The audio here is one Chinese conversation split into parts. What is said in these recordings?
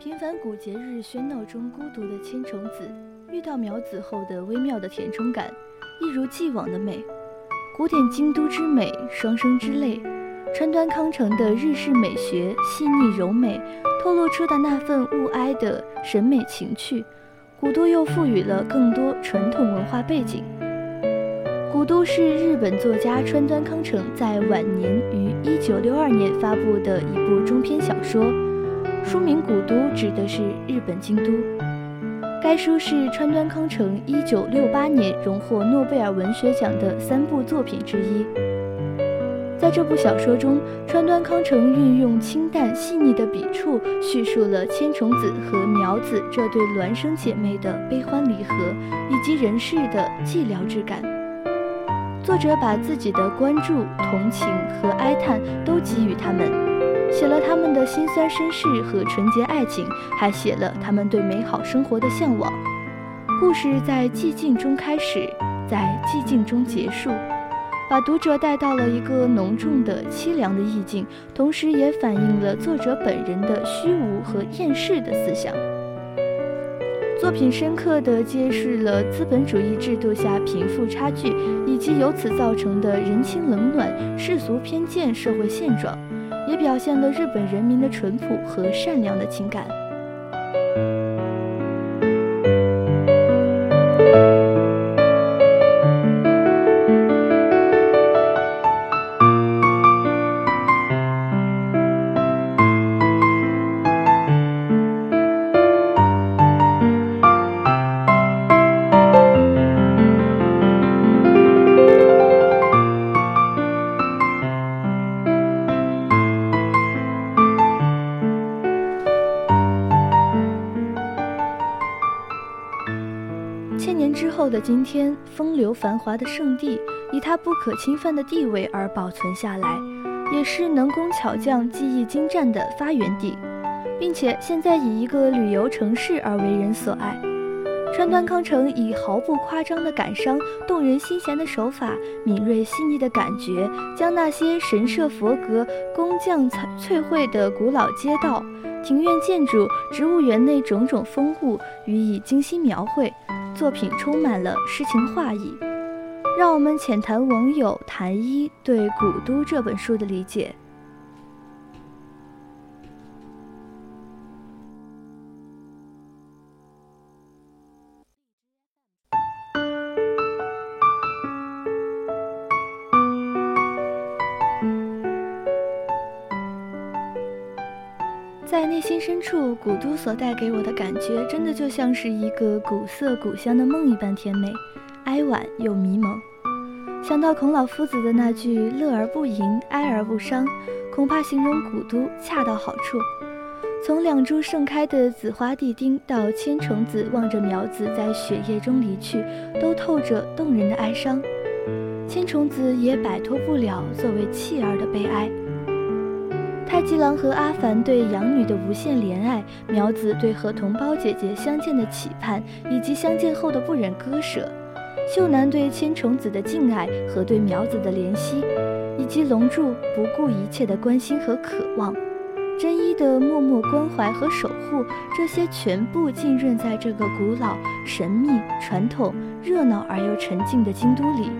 平凡古节日喧闹中孤独的千重子，遇到苗子后的微妙的填充感，一如既往的美。古典京都之美，双生之泪。川端康成的日式美学细腻柔美，透露出的那份物哀的审美情趣，古都又赋予了更多传统文化背景。古都是日本作家川端康成在晚年于一九六二年发布的一部中篇小说，书名《古都》指的是日本京都。该书是川端康成一九六八年荣获诺贝尔文学奖的三部作品之一。在这部小说中，川端康成运用清淡细腻的笔触，叙述了千重子和苗子这对孪生姐妹的悲欢离合，以及人世的寂寥之感。作者把自己的关注、同情和哀叹都给予他们，写了他们的辛酸身世和纯洁爱情，还写了他们对美好生活的向往。故事在寂静中开始，在寂静中结束。把读者带到了一个浓重的凄凉的意境，同时也反映了作者本人的虚无和厌世的思想。作品深刻地揭示了资本主义制度下贫富差距以及由此造成的人情冷暖、世俗偏见社会现状，也表现了日本人民的淳朴和善良的情感。的今天，风流繁华的圣地以它不可侵犯的地位而保存下来，也是能工巧匠技艺精湛的发源地，并且现在以一个旅游城市而为人所爱。川端康成以毫不夸张的感伤、动人心弦的手法、敏锐细腻的感觉，将那些神社佛阁、工匠彩翠绘的古老街道、庭院建筑、植物园内种种风物予以精心描绘。作品充满了诗情画意，让我们浅谈网友谭一对《古都》这本书的理解。内心深处，古都所带给我的感觉，真的就像是一个古色古香的梦一般甜美、哀婉又迷蒙。想到孔老夫子的那句“乐而不淫，哀而不伤”，恐怕形容古都恰到好处。从两株盛开的紫花地丁到千重子望着苗子在雪夜中离去，都透着动人的哀伤。千重子也摆脱不了作为弃儿的悲哀。太极郎和阿凡对养女的无限怜爱，苗子对和同胞姐姐相见的期盼，以及相见后的不忍割舍；秀男对千重子的敬爱和对苗子的怜惜，以及龙柱不顾一切的关心和渴望；真一的默默关怀和守护，这些全部浸润在这个古老、神秘、传统、热闹而又沉静的京都里，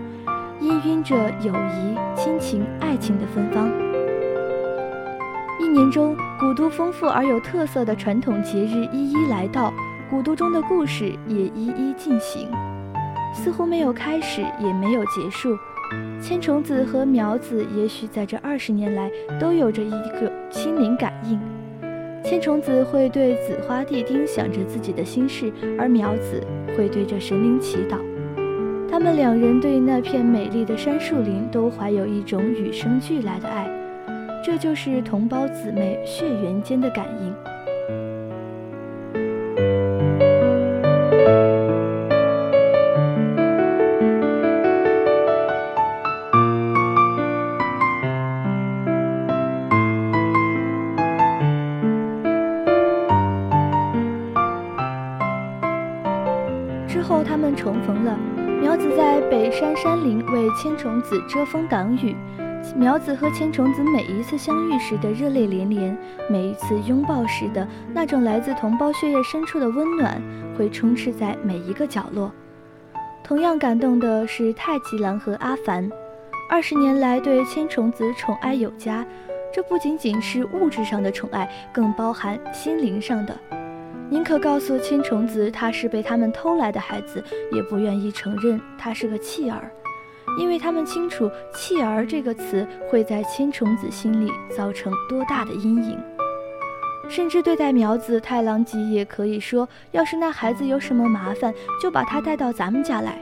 氤氲着友谊、亲情、爱情的芬芳。一年中，古都丰富而有特色的传统节日一一来到，古都中的故事也一一进行，似乎没有开始，也没有结束。千重子和苗子也许在这二十年来都有着一个心灵感应。千重子会对紫花地丁想着自己的心事，而苗子会对着神灵祈祷。他们两人对那片美丽的杉树林都怀有一种与生俱来的爱。这就是同胞姊妹血缘间的感应。之后，他们重逢了。苗子在北山山林为千重子遮风挡雨。苗子和千重子每一次相遇时的热泪连连，每一次拥抱时的那种来自同胞血液深处的温暖，会充斥在每一个角落。同样感动的是太极郎和阿凡，二十年来对千重子宠爱有加，这不仅仅是物质上的宠爱，更包含心灵上的。宁可告诉千重子他是被他们偷来的孩子，也不愿意承认他是个弃儿，因为他们清楚“弃儿”这个词会在千重子心里造成多大的阴影。甚至对待苗子太郎吉也可以说：“要是那孩子有什么麻烦，就把他带到咱们家来。”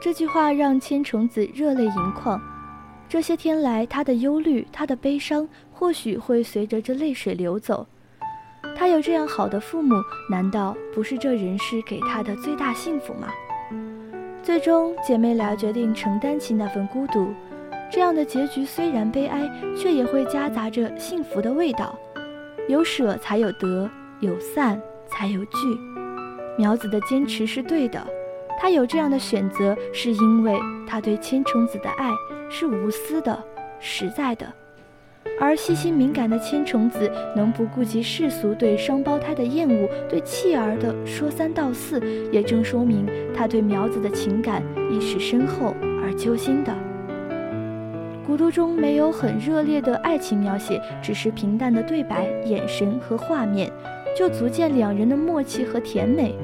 这句话让千重子热泪盈眶。这些天来，他的忧虑，他的悲伤，或许会随着这泪水流走。他有这样好的父母，难道不是这人世给他的最大幸福吗？最终，姐妹俩决定承担起那份孤独。这样的结局虽然悲哀，却也会夹杂着幸福的味道。有舍才有得，有散才有聚。苗子的坚持是对的，他有这样的选择，是因为他对千重子的爱是无私的、实在的。而细心敏感的千重子能不顾及世俗对双胞胎的厌恶，对弃儿的说三道四，也正说明他对苗子的情感亦是深厚而揪心的。古都中没有很热烈的爱情描写，只是平淡的对白、眼神和画面，就足见两人的默契和甜美。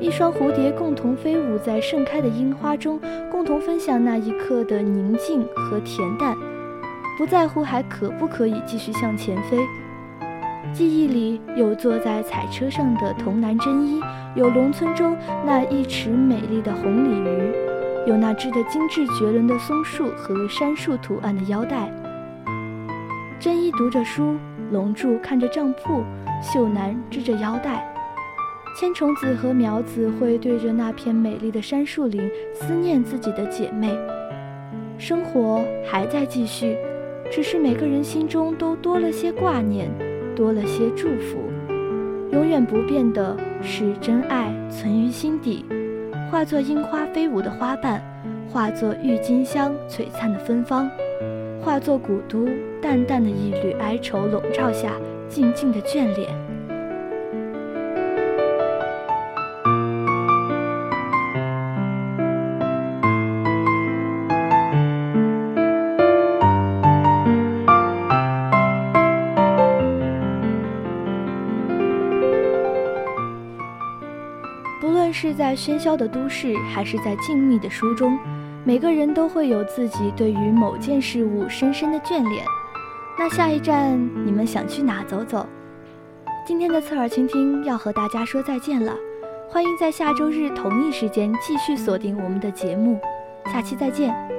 一双蝴蝶共同飞舞在盛开的樱花中，共同分享那一刻的宁静和恬淡。不在乎还可不可以继续向前飞？记忆里有坐在彩车上的童男真一，有农村中那一池美丽的红鲤鱼，有那织得精致绝伦的松树和杉树图案的腰带。真一读着书，龙柱看着账铺，秀男织着腰带。千重子和苗子会对着那片美丽的杉树林思念自己的姐妹。生活还在继续。只是每个人心中都多了些挂念，多了些祝福。永远不变的是真爱存于心底，化作樱花飞舞的花瓣，化作郁金香璀璨的芬芳，化作古都淡淡的一缕哀愁笼罩下静静的眷恋。是在喧嚣的都市，还是在静谧的书中，每个人都会有自己对于某件事物深深的眷恋。那下一站你们想去哪走走？今天的侧耳倾听要和大家说再见了，欢迎在下周日同一时间继续锁定我们的节目，下期再见。